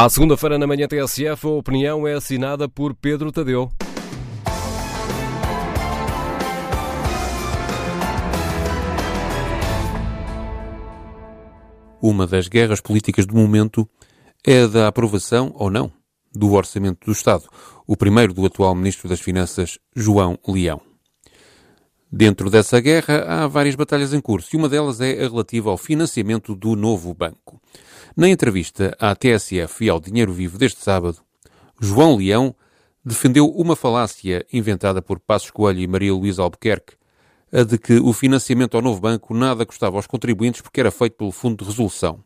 À segunda-feira na manhã TSF, a opinião é assinada por Pedro Tadeu. Uma das guerras políticas do momento é a da aprovação ou não do Orçamento do Estado, o primeiro do atual Ministro das Finanças, João Leão. Dentro dessa guerra há várias batalhas em curso e uma delas é a relativa ao financiamento do novo banco. Na entrevista à TSF e ao Dinheiro Vivo deste sábado, João Leão defendeu uma falácia inventada por Passos Coelho e Maria Luísa Albuquerque, a de que o financiamento ao novo banco nada custava aos contribuintes porque era feito pelo Fundo de Resolução.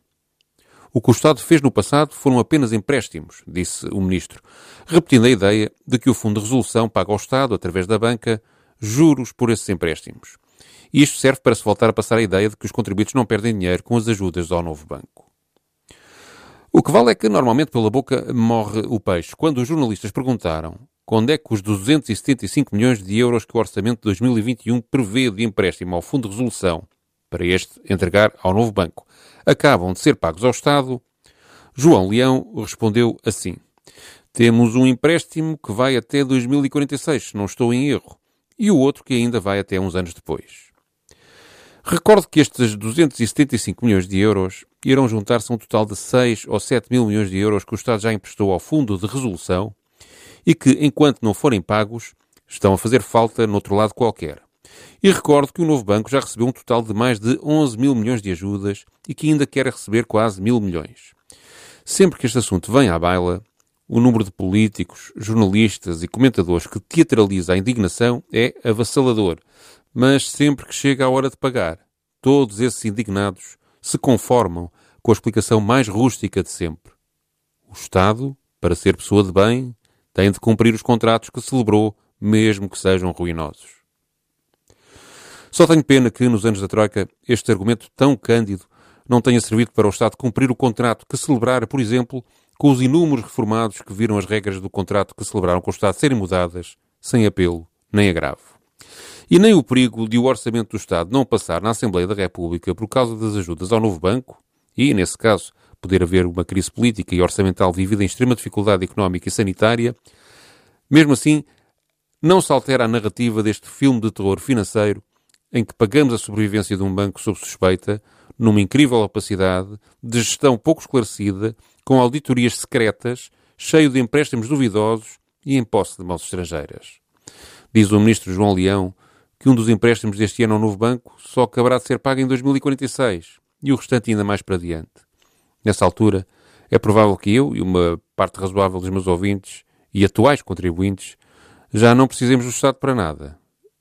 O que o Estado fez no passado foram apenas empréstimos, disse o Ministro, repetindo a ideia de que o Fundo de Resolução paga ao Estado, através da banca, juros por esses empréstimos. E isto serve para se voltar a passar a ideia de que os contribuintes não perdem dinheiro com as ajudas ao novo banco. O que vale é que normalmente pela boca morre o peixe. Quando os jornalistas perguntaram quando é que os 275 milhões de euros que o orçamento de 2021 prevê de empréstimo ao Fundo de Resolução para este entregar ao novo banco acabam de ser pagos ao Estado, João Leão respondeu assim: Temos um empréstimo que vai até 2046, se não estou em erro e o outro que ainda vai até uns anos depois. Recordo que estes 275 milhões de euros irão juntar-se a um total de 6 ou 7 mil milhões de euros que o Estado já emprestou ao Fundo de Resolução e que, enquanto não forem pagos, estão a fazer falta no outro lado qualquer. E recordo que o novo banco já recebeu um total de mais de 11 mil milhões de ajudas e que ainda quer receber quase mil milhões. Sempre que este assunto vem à baila, o número de políticos, jornalistas e comentadores que teatraliza a indignação é avassalador, mas sempre que chega a hora de pagar, todos esses indignados se conformam com a explicação mais rústica de sempre. O Estado, para ser pessoa de bem, tem de cumprir os contratos que celebrou, mesmo que sejam ruinosos. Só tenho pena que, nos anos da Troika, este argumento tão cândido não tenha servido para o Estado cumprir o contrato que celebrara, por exemplo, com os inúmeros reformados que viram as regras do contrato que celebraram com o Estado serem mudadas, sem apelo nem agravo. E nem o perigo de o orçamento do Estado não passar na Assembleia da República por causa das ajudas ao novo banco, e, nesse caso, poder haver uma crise política e orçamental vivida em extrema dificuldade económica e sanitária, mesmo assim, não se altera a narrativa deste filme de terror financeiro em que pagamos a sobrevivência de um banco sob suspeita, numa incrível opacidade, de gestão pouco esclarecida com auditorias secretas, cheio de empréstimos duvidosos e em posse de mãos estrangeiras. Diz o ministro João Leão que um dos empréstimos deste ano ao novo banco só acabará de ser pago em 2046 e o restante ainda mais para diante. Nessa altura, é provável que eu e uma parte razoável dos meus ouvintes e atuais contribuintes já não precisemos do Estado para nada,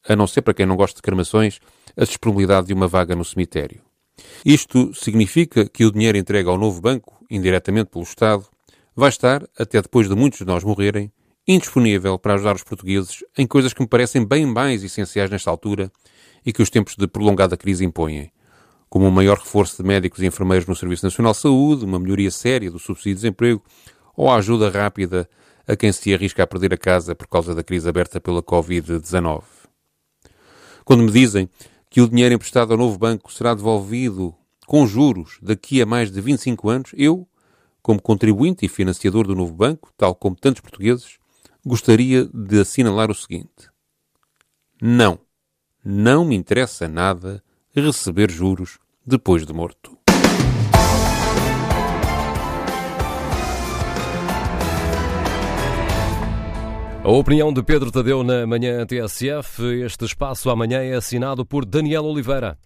a não ser para quem não gosta de cremações, a disponibilidade de uma vaga no cemitério. Isto significa que o dinheiro entregue ao novo banco indiretamente pelo Estado, vai estar, até depois de muitos de nós morrerem, indisponível para ajudar os portugueses em coisas que me parecem bem mais essenciais nesta altura e que os tempos de prolongada crise impõem, como um maior reforço de médicos e enfermeiros no Serviço Nacional de Saúde, uma melhoria séria do subsídio de desemprego ou a ajuda rápida a quem se arrisca a perder a casa por causa da crise aberta pela Covid-19. Quando me dizem que o dinheiro emprestado ao novo banco será devolvido com juros daqui a mais de 25 anos, eu, como contribuinte e financiador do novo banco, tal como tantos portugueses, gostaria de assinalar o seguinte: Não, não me interessa nada receber juros depois de morto. A opinião de Pedro Tadeu na manhã TSF. Este espaço amanhã é assinado por Daniel Oliveira.